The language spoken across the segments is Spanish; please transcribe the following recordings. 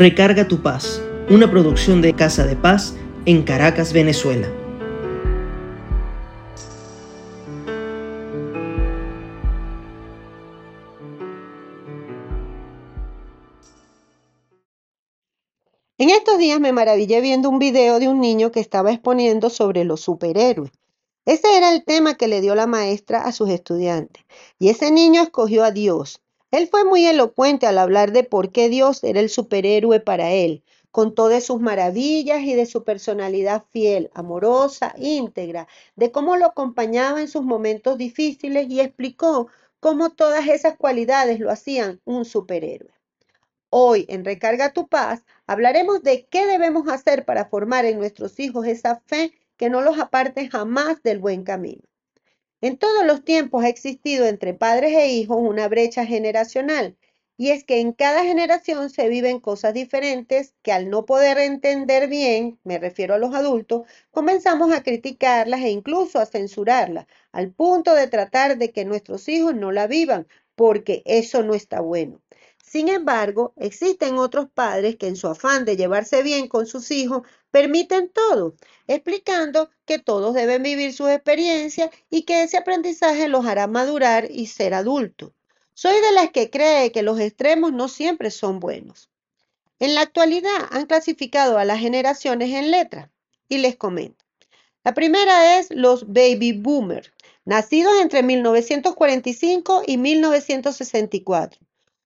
Recarga tu paz, una producción de Casa de Paz en Caracas, Venezuela. En estos días me maravillé viendo un video de un niño que estaba exponiendo sobre los superhéroes. Ese era el tema que le dio la maestra a sus estudiantes. Y ese niño escogió a Dios. Él fue muy elocuente al hablar de por qué Dios era el superhéroe para él, con todas sus maravillas y de su personalidad fiel, amorosa, íntegra, de cómo lo acompañaba en sus momentos difíciles y explicó cómo todas esas cualidades lo hacían un superhéroe. Hoy en Recarga tu paz hablaremos de qué debemos hacer para formar en nuestros hijos esa fe que no los aparte jamás del buen camino. En todos los tiempos ha existido entre padres e hijos una brecha generacional, y es que en cada generación se viven cosas diferentes que al no poder entender bien, me refiero a los adultos, comenzamos a criticarlas e incluso a censurarlas, al punto de tratar de que nuestros hijos no la vivan, porque eso no está bueno. Sin embargo, existen otros padres que en su afán de llevarse bien con sus hijos permiten todo, explicando que todos deben vivir sus experiencias y que ese aprendizaje los hará madurar y ser adultos. Soy de las que cree que los extremos no siempre son buenos. En la actualidad han clasificado a las generaciones en letras y les comento. La primera es los baby boomers, nacidos entre 1945 y 1964.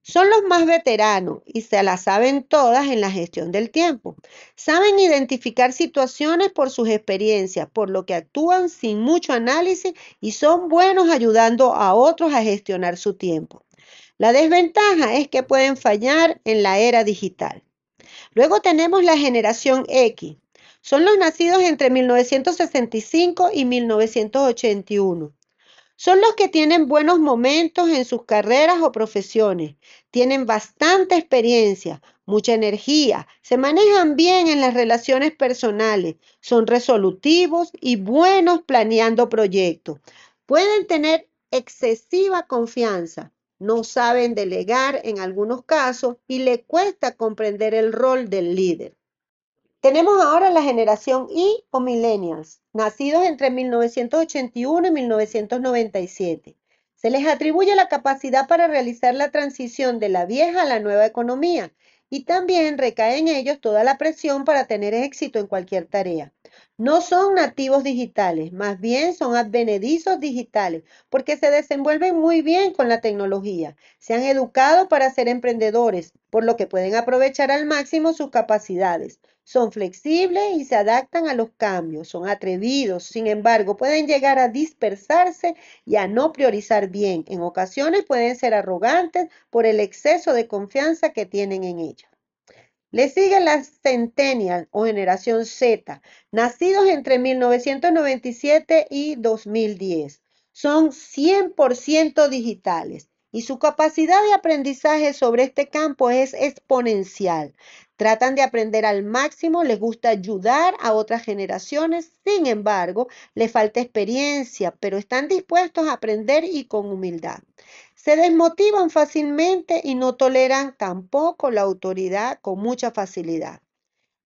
Son los más veteranos y se las saben todas en la gestión del tiempo. Saben identificar situaciones por sus experiencias, por lo que actúan sin mucho análisis y son buenos ayudando a otros a gestionar su tiempo. La desventaja es que pueden fallar en la era digital. Luego tenemos la generación X. Son los nacidos entre 1965 y 1981. Son los que tienen buenos momentos en sus carreras o profesiones, tienen bastante experiencia, mucha energía, se manejan bien en las relaciones personales, son resolutivos y buenos planeando proyectos. Pueden tener excesiva confianza, no saben delegar en algunos casos y le cuesta comprender el rol del líder. Tenemos ahora la generación Y o millennials, nacidos entre 1981 y 1997. Se les atribuye la capacidad para realizar la transición de la vieja a la nueva economía y también recae en ellos toda la presión para tener éxito en cualquier tarea. No son nativos digitales, más bien son advenedizos digitales, porque se desenvuelven muy bien con la tecnología. Se han educado para ser emprendedores, por lo que pueden aprovechar al máximo sus capacidades. Son flexibles y se adaptan a los cambios, son atrevidos, sin embargo, pueden llegar a dispersarse y a no priorizar bien. En ocasiones pueden ser arrogantes por el exceso de confianza que tienen en ellos. Le sigue la Centennial o generación Z, nacidos entre 1997 y 2010. Son 100% digitales y su capacidad de aprendizaje sobre este campo es exponencial. Tratan de aprender al máximo, les gusta ayudar a otras generaciones, sin embargo, les falta experiencia, pero están dispuestos a aprender y con humildad. Se desmotivan fácilmente y no toleran tampoco la autoridad con mucha facilidad.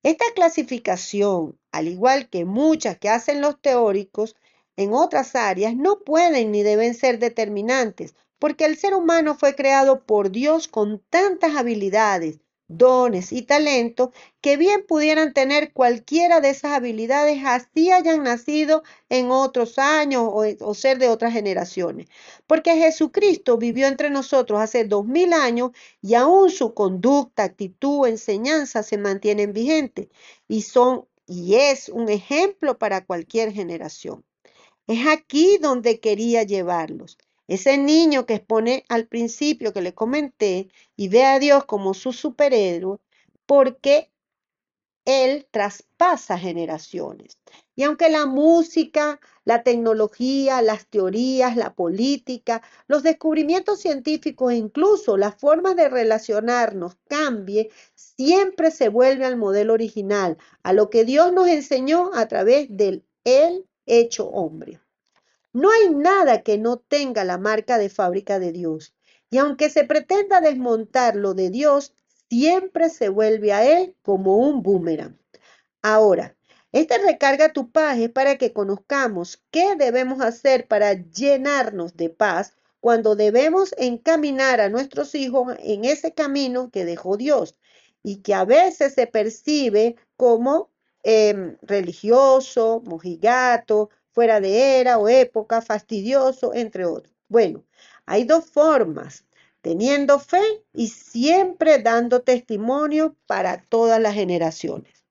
Esta clasificación, al igual que muchas que hacen los teóricos en otras áreas, no pueden ni deben ser determinantes, porque el ser humano fue creado por Dios con tantas habilidades, dones y talentos que bien pudieran tener cualquiera de esas habilidades así hayan nacido en otros años o, o, ser de otras generaciones. Porque Jesucristo vivió entre nosotros hace dos mil años y aún su conducta, actitud, enseñanza se mantienen vigentes y son y es un ejemplo para cualquier generación. Es aquí donde quería llevarlos. Ese niño que expone al principio que le comenté y ve a Dios como su superhéroe, porque Él traspasa generaciones. Y aunque la música, la tecnología, las teorías, la política, los descubrimientos científicos e incluso las formas de relacionarnos cambie, siempre se vuelve al modelo original, a lo que Dios nos enseñó a través del Él hecho hombre. No hay nada que no tenga la marca de fábrica de Dios. Y aunque se pretenda desmontar lo de Dios, siempre se vuelve a él como un boomerang. Ahora, este recarga tu paz es para que conozcamos qué debemos hacer para llenarnos de paz cuando debemos encaminar a nuestros hijos en ese camino que dejó Dios y que a veces se percibe como em, religioso, mojigato, fuera de era o época, fastidioso, entre otros. Bueno, hay dos formas, teniendo fe y siempre dando testimonio para todas las generaciones.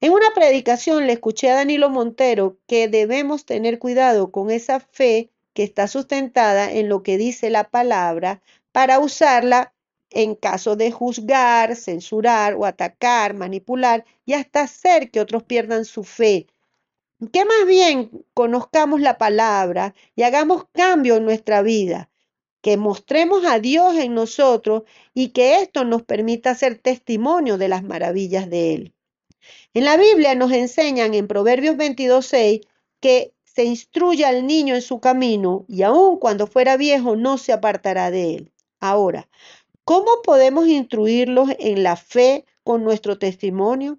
En una predicación le escuché a Danilo Montero que debemos tener cuidado con esa fe que está sustentada en lo que dice la palabra para usarla en caso de juzgar, censurar o atacar, manipular y hasta hacer que otros pierdan su fe. Que más bien conozcamos la palabra y hagamos cambio en nuestra vida, que mostremos a Dios en nosotros y que esto nos permita ser testimonio de las maravillas de Él. En la Biblia nos enseñan en Proverbios 22.6 que se instruye al niño en su camino y aun cuando fuera viejo no se apartará de él. Ahora, ¿cómo podemos instruirlos en la fe con nuestro testimonio?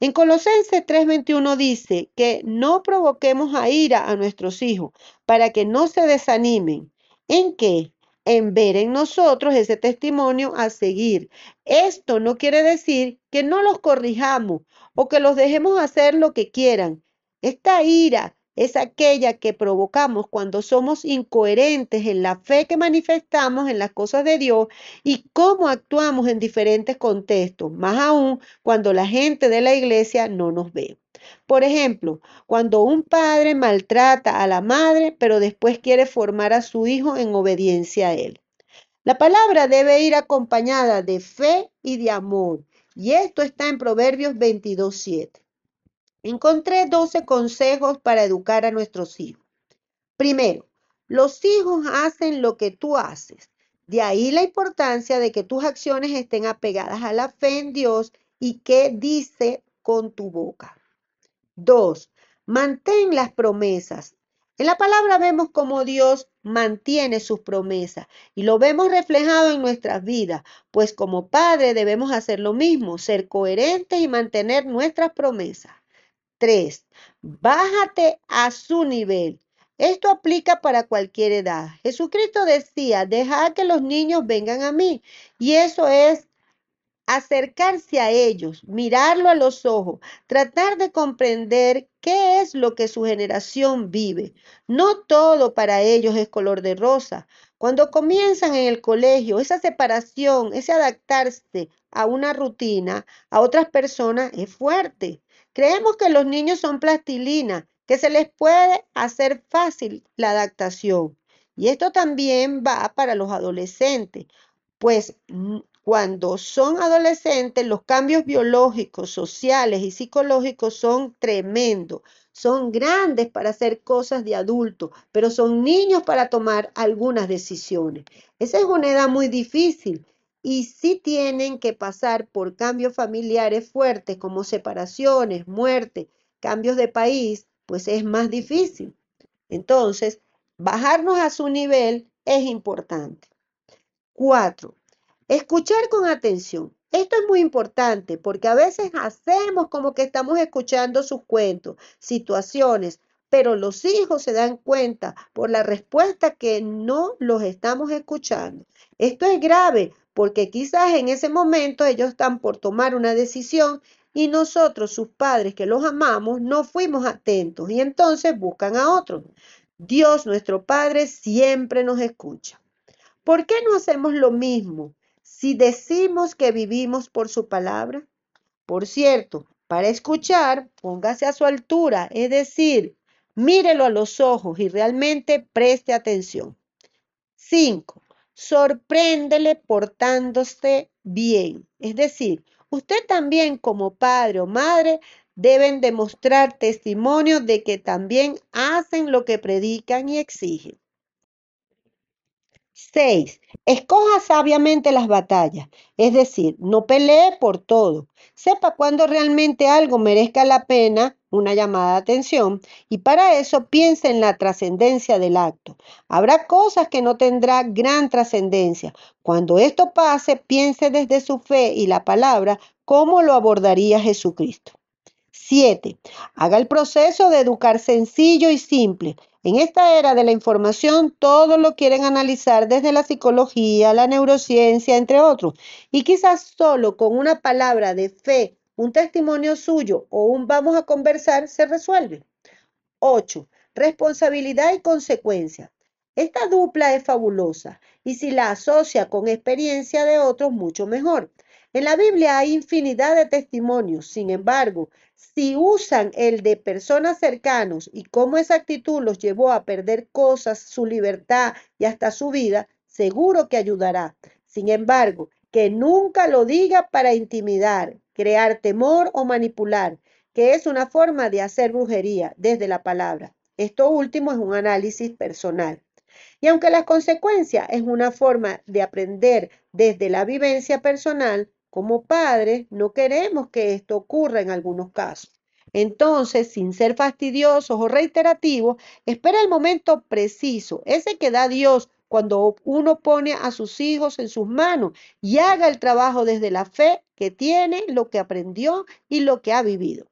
En Colosenses 3:21 dice que no provoquemos a ira a nuestros hijos para que no se desanimen. ¿En qué? En ver en nosotros ese testimonio a seguir. Esto no quiere decir que no los corrijamos o que los dejemos hacer lo que quieran. Esta ira es aquella que provocamos cuando somos incoherentes en la fe que manifestamos en las cosas de Dios y cómo actuamos en diferentes contextos, más aún cuando la gente de la iglesia no nos ve. Por ejemplo, cuando un padre maltrata a la madre, pero después quiere formar a su hijo en obediencia a él. La palabra debe ir acompañada de fe y de amor, y esto está en Proverbios 22.7. Encontré 12 consejos para educar a nuestros hijos. Primero, los hijos hacen lo que tú haces. De ahí la importancia de que tus acciones estén apegadas a la fe en Dios y que dice con tu boca. Dos, mantén las promesas. En la palabra vemos cómo Dios mantiene sus promesas y lo vemos reflejado en nuestras vidas, pues como padre debemos hacer lo mismo, ser coherentes y mantener nuestras promesas. 3. Bájate a su nivel. Esto aplica para cualquier edad. Jesucristo decía, deja que los niños vengan a mí. Y eso es acercarse a ellos, mirarlo a los ojos, tratar de comprender qué es lo que su generación vive. No todo para ellos es color de rosa. Cuando comienzan en el colegio, esa separación, ese adaptarse a una rutina, a otras personas, es fuerte. Creemos que los niños son plastilina, que se les puede hacer fácil la adaptación. Y esto también va para los adolescentes, pues mm, cuando son adolescentes los cambios biológicos, sociales y psicológicos son tremendos. Son grandes para hacer cosas de adultos, pero son niños para tomar algunas decisiones. Esa es una edad muy difícil y si tienen que pasar por cambios familiares fuertes como separaciones, muerte, cambios de país, pues es más difícil. Entonces, bajarnos a su nivel es importante. Cuatro, escuchar con atención. Esto es muy importante porque a veces hacemos como que estamos escuchando sus cuentos, situaciones, pero los hijos se dan cuenta por la respuesta que no los estamos escuchando. Esto es grave porque quizás en ese momento ellos están por tomar una decisión y nosotros, sus padres que los amamos, no fuimos atentos y entonces buscan a otros. Dios, nuestro Padre, siempre nos escucha. ¿Por qué no hacemos lo mismo si decimos que vivimos por su palabra? Por cierto, para escuchar, póngase a su altura, es decir, mírelo a los ojos y realmente preste atención. 5 sorpréndele portándose bien. Es decir, usted también como padre o madre deben demostrar testimonio de que también hacen lo que predican y exigen. 6. Escoja sabiamente las batallas, es decir, no pelee por todo. Sepa cuándo realmente algo merezca la pena una llamada de atención y para eso piense en la trascendencia del acto. Habrá cosas que no tendrá gran trascendencia. Cuando esto pase, piense desde su fe y la palabra cómo lo abordaría Jesucristo. 7. Haga el proceso de educar sencillo y simple. En esta era de la información, todos lo quieren analizar desde la psicología, la neurociencia, entre otros. Y quizás solo con una palabra de fe, un testimonio suyo o un vamos a conversar se resuelve. 8. Responsabilidad y consecuencia. Esta dupla es fabulosa y si la asocia con experiencia de otros, mucho mejor. En la Biblia hay infinidad de testimonios, sin embargo, si usan el de personas cercanos y cómo esa actitud los llevó a perder cosas, su libertad y hasta su vida, seguro que ayudará. Sin embargo, que nunca lo diga para intimidar, crear temor o manipular, que es una forma de hacer brujería desde la palabra. Esto último es un análisis personal. Y aunque la consecuencia es una forma de aprender desde la vivencia personal, como padres, no queremos que esto ocurra en algunos casos. Entonces, sin ser fastidiosos o reiterativos, espera el momento preciso, ese que da Dios cuando uno pone a sus hijos en sus manos y haga el trabajo desde la fe que tiene, lo que aprendió y lo que ha vivido.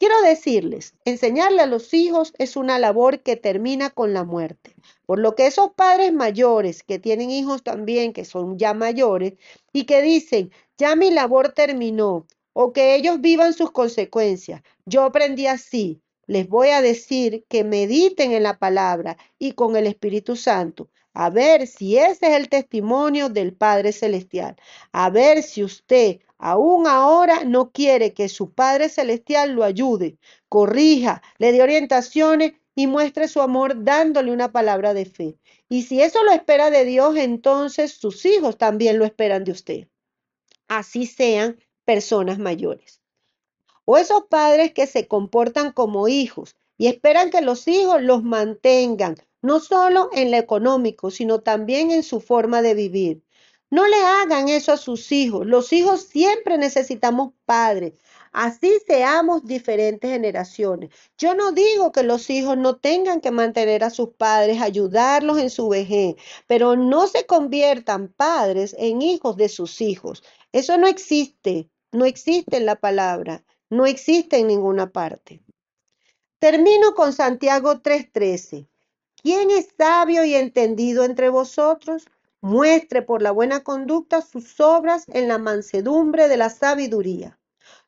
Quiero decirles, enseñarle a los hijos es una labor que termina con la muerte. Por lo que esos padres mayores que tienen hijos también, que son ya mayores, y que dicen, ya mi labor terminó, o que ellos vivan sus consecuencias. Yo aprendí así. Les voy a decir que mediten en la palabra y con el Espíritu Santo, a ver si ese es el testimonio del Padre Celestial, a ver si usted aún ahora no quiere que su Padre Celestial lo ayude, corrija, le dé orientaciones y muestre su amor dándole una palabra de fe. Y si eso lo espera de Dios, entonces sus hijos también lo esperan de usted. Así sean personas mayores. O esos padres que se comportan como hijos y esperan que los hijos los mantengan, no solo en lo económico, sino también en su forma de vivir. No le hagan eso a sus hijos. Los hijos siempre necesitamos padres. Así seamos diferentes generaciones. Yo no digo que los hijos no tengan que mantener a sus padres, ayudarlos en su vejez, pero no se conviertan padres en hijos de sus hijos. Eso no existe, no existe en la palabra, no existe en ninguna parte. Termino con Santiago 3:13. ¿Quién es sabio y entendido entre vosotros? Muestre por la buena conducta sus obras en la mansedumbre de la sabiduría.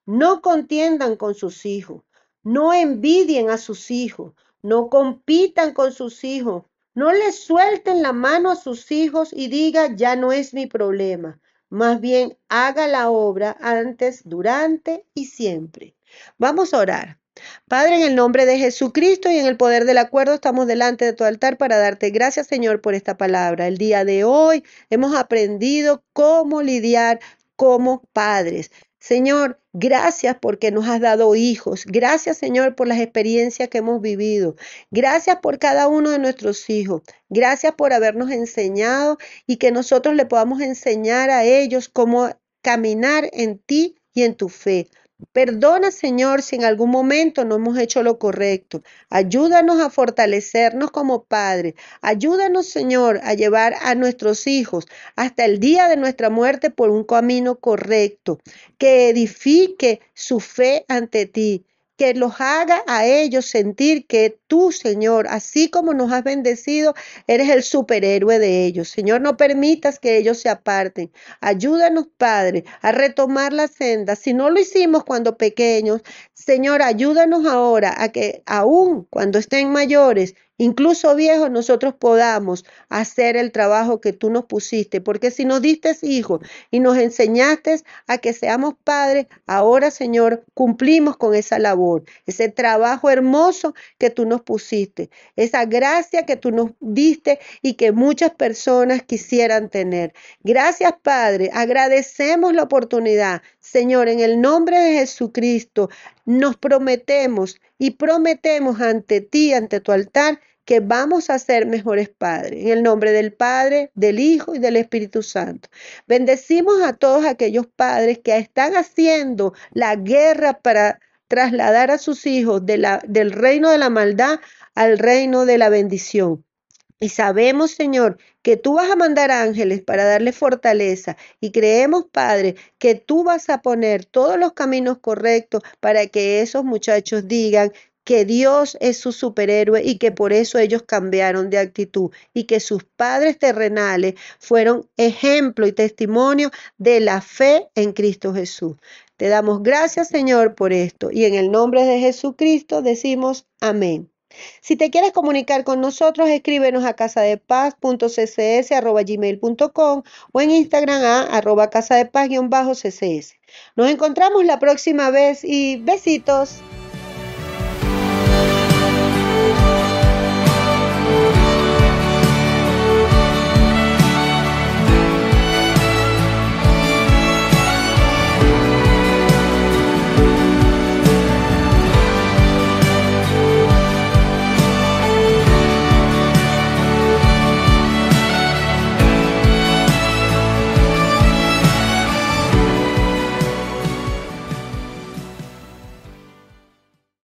No contiendan con sus hijos, no envidien a sus hijos, no compitan con sus hijos, no les suelten la mano a sus hijos y diga, ya no es mi problema. Más bien, haga la obra antes, durante y siempre. Vamos a orar. Padre, en el nombre de Jesucristo y en el poder del acuerdo, estamos delante de tu altar para darte gracias, Señor, por esta palabra. El día de hoy hemos aprendido cómo lidiar como padres. Señor, gracias porque nos has dado hijos. Gracias, Señor, por las experiencias que hemos vivido. Gracias por cada uno de nuestros hijos. Gracias por habernos enseñado y que nosotros le podamos enseñar a ellos cómo caminar en ti y en tu fe. Perdona, Señor, si en algún momento no hemos hecho lo correcto. Ayúdanos a fortalecernos como padres. Ayúdanos, Señor, a llevar a nuestros hijos hasta el día de nuestra muerte por un camino correcto, que edifique su fe ante ti que los haga a ellos sentir que tú, Señor, así como nos has bendecido, eres el superhéroe de ellos. Señor, no permitas que ellos se aparten. Ayúdanos, Padre, a retomar la senda. Si no lo hicimos cuando pequeños, Señor, ayúdanos ahora a que aún cuando estén mayores, incluso viejos, nosotros podamos hacer el trabajo que tú nos pusiste. Porque si nos diste hijos y nos enseñaste a que seamos padres, ahora, Señor, cumplimos con esa labor, ese trabajo hermoso que tú nos pusiste, esa gracia que tú nos diste y que muchas personas quisieran tener. Gracias, Padre. Agradecemos la oportunidad. Señor, en el nombre de Jesucristo, nos prometemos y prometemos ante ti, ante tu altar, que vamos a ser mejores padres. En el nombre del Padre, del Hijo y del Espíritu Santo. Bendecimos a todos aquellos padres que están haciendo la guerra para trasladar a sus hijos de la, del reino de la maldad al reino de la bendición. Y sabemos, Señor, que tú vas a mandar ángeles para darle fortaleza. Y creemos, Padre, que tú vas a poner todos los caminos correctos para que esos muchachos digan que Dios es su superhéroe y que por eso ellos cambiaron de actitud y que sus padres terrenales fueron ejemplo y testimonio de la fe en Cristo Jesús. Te damos gracias, Señor, por esto y en el nombre de Jesucristo decimos amén. Si te quieres comunicar con nosotros, escríbenos a casadepaz.ccs.gmail.com o en Instagram a arroba casadepaz-ccs. Nos encontramos la próxima vez y besitos.